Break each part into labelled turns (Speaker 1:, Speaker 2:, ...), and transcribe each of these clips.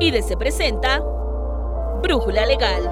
Speaker 1: y se presenta Brújula Legal.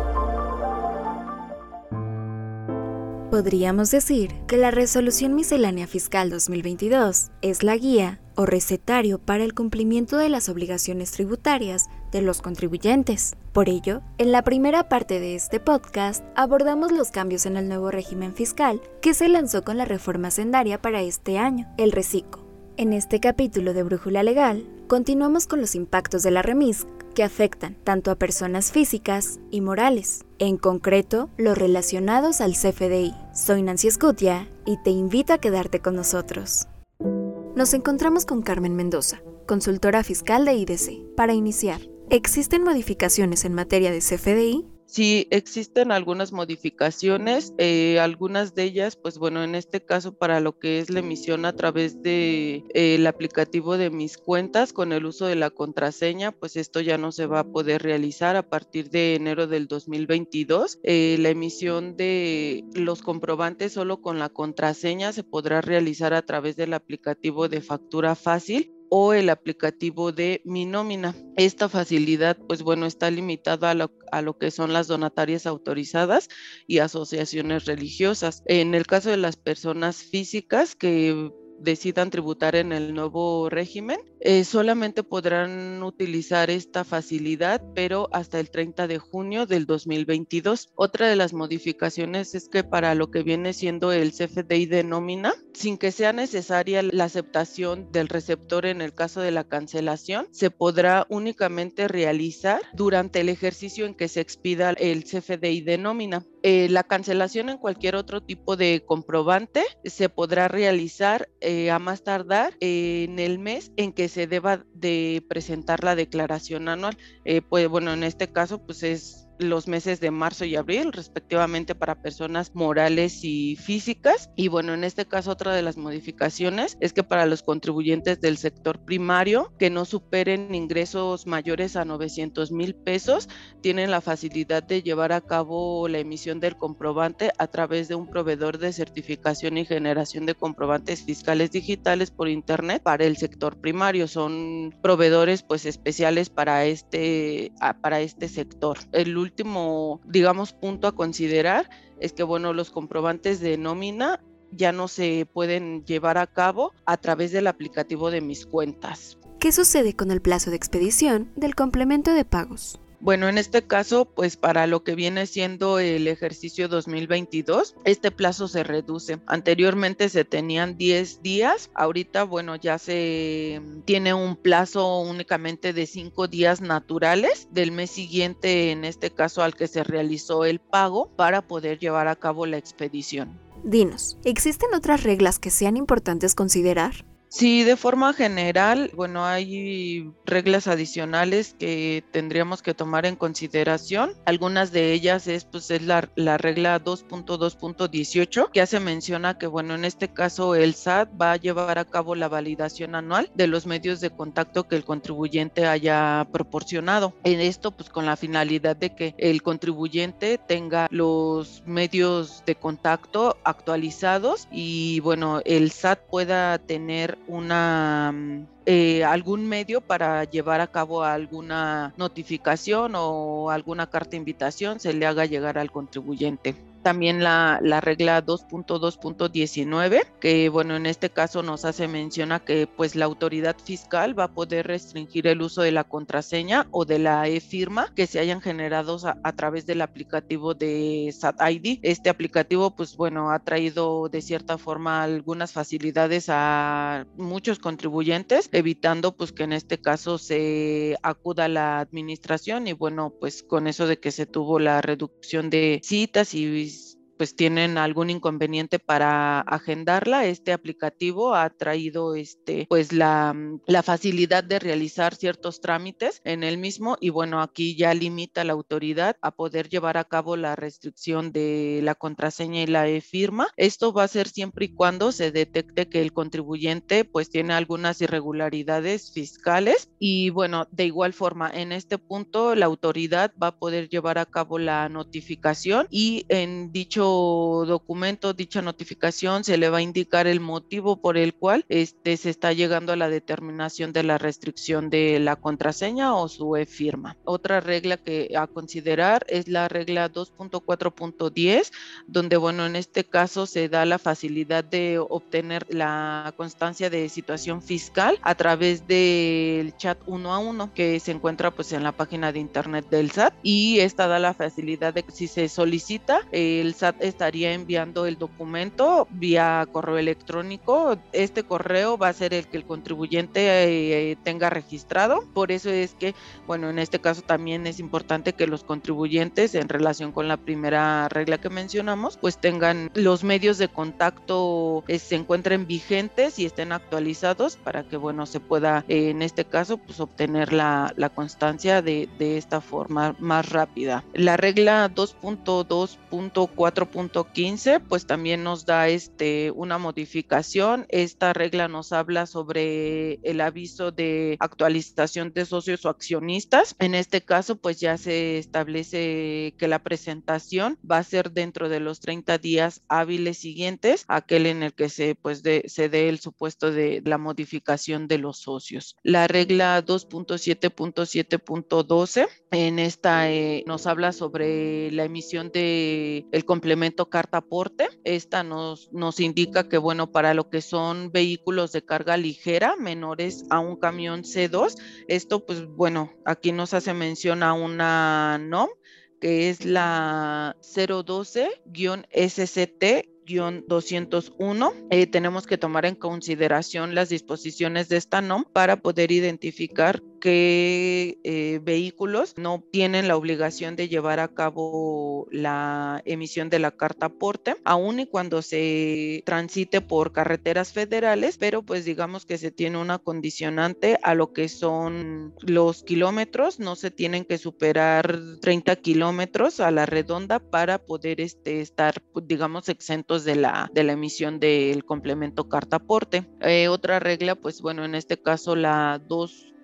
Speaker 2: Podríamos decir que la Resolución Miscelánea Fiscal 2022 es la guía o recetario para el cumplimiento de las obligaciones tributarias de los contribuyentes. Por ello, en la primera parte de este podcast abordamos los cambios en el nuevo régimen fiscal que se lanzó con la reforma sendaria para este año, el RECICO. En este capítulo de Brújula Legal, continuamos con los impactos de la remis que afectan tanto a personas físicas y morales, en concreto los relacionados al CFDI. Soy Nancy Escutia y te invito a quedarte con nosotros. Nos encontramos con Carmen Mendoza, consultora fiscal de IDC. Para iniciar, ¿existen modificaciones en materia de CFDI?
Speaker 3: Sí, existen algunas modificaciones, eh, algunas de ellas, pues bueno, en este caso para lo que es la emisión a través de, eh, aplicativo de mis cuentas con el uso de la contraseña, pues esto ya no se va a poder realizar a partir de enero del 2022. Eh, la emisión de los comprobantes solo con la contraseña se podrá realizar a través del aplicativo de factura fácil o el aplicativo de mi nómina. Esta facilidad, pues bueno, está limitada a lo, a lo, que son las donatarias autorizadas y asociaciones religiosas. En el caso de las personas físicas que decidan tributar en el nuevo régimen, eh, solamente podrán utilizar esta facilidad, pero hasta el 30 de junio del 2022. Otra de las modificaciones es que para lo que viene siendo el CFDI de nómina, sin que sea necesaria la aceptación del receptor en el caso de la cancelación, se podrá únicamente realizar durante el ejercicio en que se expida el CFDI de nómina. Eh, la cancelación en cualquier otro tipo de comprobante se podrá realizar a más tardar en el mes en que se deba de presentar la declaración anual. Eh, pues bueno, en este caso pues es los meses de marzo y abril, respectivamente para personas morales y físicas. Y bueno, en este caso otra de las modificaciones es que para los contribuyentes del sector primario que no superen ingresos mayores a 900 mil pesos, tienen la facilidad de llevar a cabo la emisión del comprobante a través de un proveedor de certificación y generación de comprobantes fiscales digitales por internet para el sector primario. Son proveedores pues especiales para este, para este sector. El último, digamos, punto a considerar es que, bueno, los comprobantes de nómina ya no se pueden llevar a cabo a través del aplicativo de mis cuentas.
Speaker 2: ¿Qué sucede con el plazo de expedición del complemento de pagos?
Speaker 3: Bueno, en este caso, pues para lo que viene siendo el ejercicio 2022, este plazo se reduce. Anteriormente se tenían 10 días, ahorita, bueno, ya se tiene un plazo únicamente de 5 días naturales del mes siguiente, en este caso al que se realizó el pago, para poder llevar a cabo la expedición.
Speaker 2: Dinos, ¿existen otras reglas que sean importantes considerar?
Speaker 3: Sí, de forma general, bueno, hay reglas adicionales que tendríamos que tomar en consideración. Algunas de ellas es, pues, es la, la regla 2.2.18, que hace menciona que, bueno, en este caso el SAT va a llevar a cabo la validación anual de los medios de contacto que el contribuyente haya proporcionado. En esto, pues, con la finalidad de que el contribuyente tenga los medios de contacto actualizados y, bueno, el SAT pueda tener una mm, eh, algún medio para llevar a cabo alguna notificación o alguna carta invitación se le haga llegar al contribuyente también la, la regla 2.2.19, que bueno, en este caso nos hace mención a que pues la autoridad fiscal va a poder restringir el uso de la contraseña o de la e-firma que se hayan generado a, través del aplicativo de SAT ID. Este aplicativo pues bueno, ha traído de cierta forma algunas facilidades a muchos contribuyentes, evitando pues que en este caso se acuda a la administración y bueno, pues con eso de que se tuvo la reducción de citas y pues tienen algún inconveniente para agendarla, este aplicativo ha traído este pues la, mm, la, facilidad de realizar ciertos trámites en el mismo y bueno, aquí ya limita la autoridad a poder llevar a cabo la restricción de la contraseña y la e-firma. Esto va a ser siempre y cuando se detecte que el contribuyente pues tiene algunas irregularidades fiscales y bueno, de igual forma en este punto la autoridad va a poder llevar a cabo la notificación y en dicho documento, dicha notificación, se le va a indicar el motivo por el cual este, se está llegando a la determinación de la restricción de la contraseña o su e-firma. Otra regla que a considerar es la regla 2.4.10, donde, bueno, en este caso se da la facilidad de obtener la constancia de situación fiscal a través del chat uno a uno que se encuentra pues en la página de internet del SAT y esta da la facilidad de si se solicita, el SAT estaría enviando el documento vía correo electrónico. Este correo va a ser el que el contribuyente eh, tenga registrado. Por eso es que, bueno, en este caso también es importante que los contribuyentes en relación con la primera regla que mencionamos, pues tengan los medios de contacto, eh, se encuentren vigentes y estén actualizados para que, bueno, se pueda, eh, en este caso, pues obtener la, la constancia de, de esta forma más rápida. La regla 2.2.4.15 pues también nos da este una modificación. Esta regla nos habla sobre el aviso de actualización de socios o accionistas. En este caso pues ya se establece que la presentación va a ser dentro de los 30 días hábiles siguientes, aquel en el que se pues de, se dé el supuesto de la modificación de los socios. La regla 2.7.7.12 en esta eh, nos habla sobre la emisión de el complemento carta aporte. Esta nos, nos indica que, bueno, para lo que son vehículos de carga ligera menores a un camión C2, esto, pues bueno, aquí nos hace mención a una NOM que es la 012-SCT 201, eh, tenemos que tomar en consideración las disposiciones de esta NOM para poder identificar qué eh, vehículos no tienen la obligación de llevar a cabo la emisión de la carta aporte, aun y cuando se transite por carreteras federales, pero pues digamos que se tiene una condicionante a lo que son los kilómetros, no se tienen que superar 30 kilómetros a la redonda para poder este, estar, digamos, exentos de la, de la emisión del complemento carta aporte. Eh, otra regla, pues bueno, en este caso la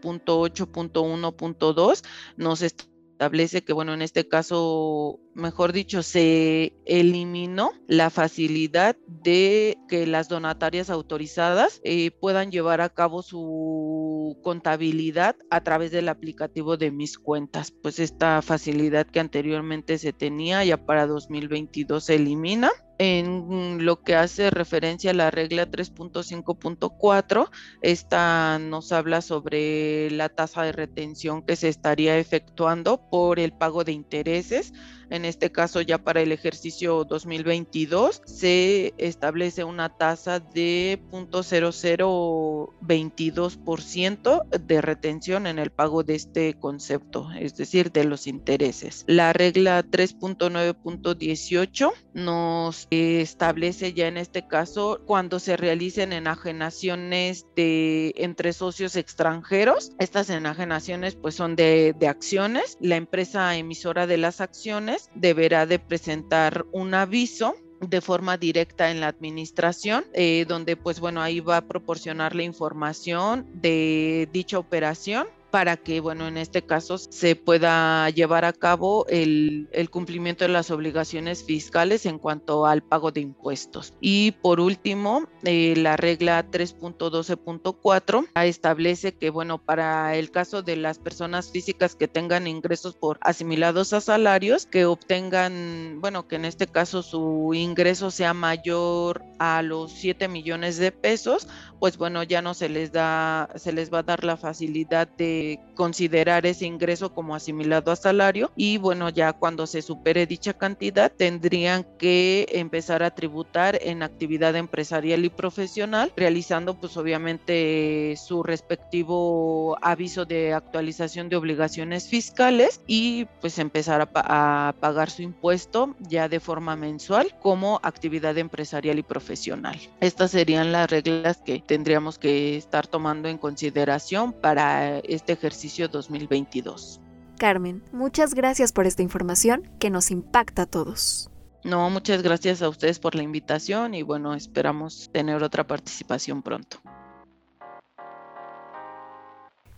Speaker 3: 2.8.1.2 nos establece que, bueno, en este caso mejor dicho, se eliminó la facilidad de que las donatarias autorizadas eh, puedan llevar a cabo su contabilidad a través del aplicativo de mis cuentas. Pues esta facilidad que anteriormente se tenía ya para 2022 se elimina. En lo que hace referencia a la regla 3.5.4, esta nos habla sobre la tasa de retención que se estaría efectuando por el pago de intereses en este caso ya para el ejercicio 2022 se establece una tasa de 0.0022% de retención en el pago de este concepto, es decir, de los intereses. La regla 3.9.18 nos establece ya en este caso cuando se realicen enajenaciones de entre socios extranjeros. Estas enajenaciones pues son de, de acciones. La empresa emisora de las acciones deberá de presentar un aviso de forma directa en la administración, eh, donde pues bueno, ahí va a proporcionar la información de dicha operación para que, bueno, en este caso se pueda llevar a cabo el, cumplimiento de las obligaciones fiscales en cuanto al pago de impuestos. Y por último, eh, la regla 3.12.4 establece que, bueno, para el caso de las personas físicas que tengan ingresos por asimilados a salarios, que obtengan, bueno, que en este caso su ingreso sea mayor a los 7 millones de pesos, pues bueno, ya no se les da, se les va a dar la facilidad de considerar ese ingreso como asimilado a salario y bueno, ya cuando se supere dicha cantidad tendrían que empezar a tributar en actividad empresarial y profesional, realizando pues obviamente su respectivo aviso de actualización de obligaciones fiscales y pues empezar a pagar su impuesto ya de forma mensual como actividad empresarial y profesional. Estas serían las reglas que tendríamos que estar tomando en consideración para este ejercicio 2022.
Speaker 2: Carmen, muchas gracias por esta información que nos impacta a todos.
Speaker 3: No, muchas gracias a ustedes por la invitación y bueno, esperamos tener otra participación pronto.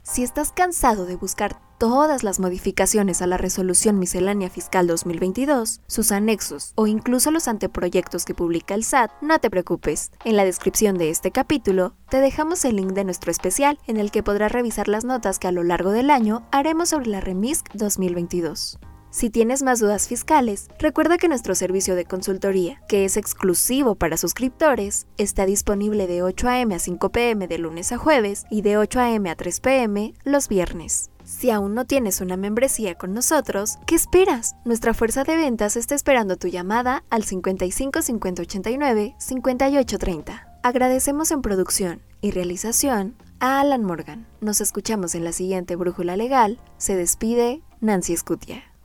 Speaker 2: Si estás cansado de buscar todas las modificaciones a la Resolución Miscelánea Fiscal 2022, sus anexos o incluso los anteproyectos que publica el SAT, no te preocupes. En la descripción de este capítulo te dejamos el link de nuestro especial en el que podrás revisar las notas que a lo largo del año haremos sobre la REMISC 2022. Si tienes más dudas fiscales, recuerda que nuestro servicio de consultoría, que es exclusivo para suscriptores, está disponible de 8 a.m. a 5 p.m. de lunes a jueves y de 8 a.m. a 3 p.m. los viernes. Si aún no tienes una membresía con nosotros, ¿qué esperas? Nuestra fuerza de ventas está esperando tu llamada al 55 50 89 58 30. Agradecemos en producción y realización a Alan Morgan. Nos escuchamos en la siguiente Brújula Legal. Se despide Nancy Scutia.